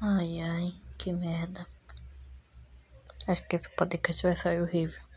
Ai, ai, que merda. Acho que esse podcast vai sair horrível.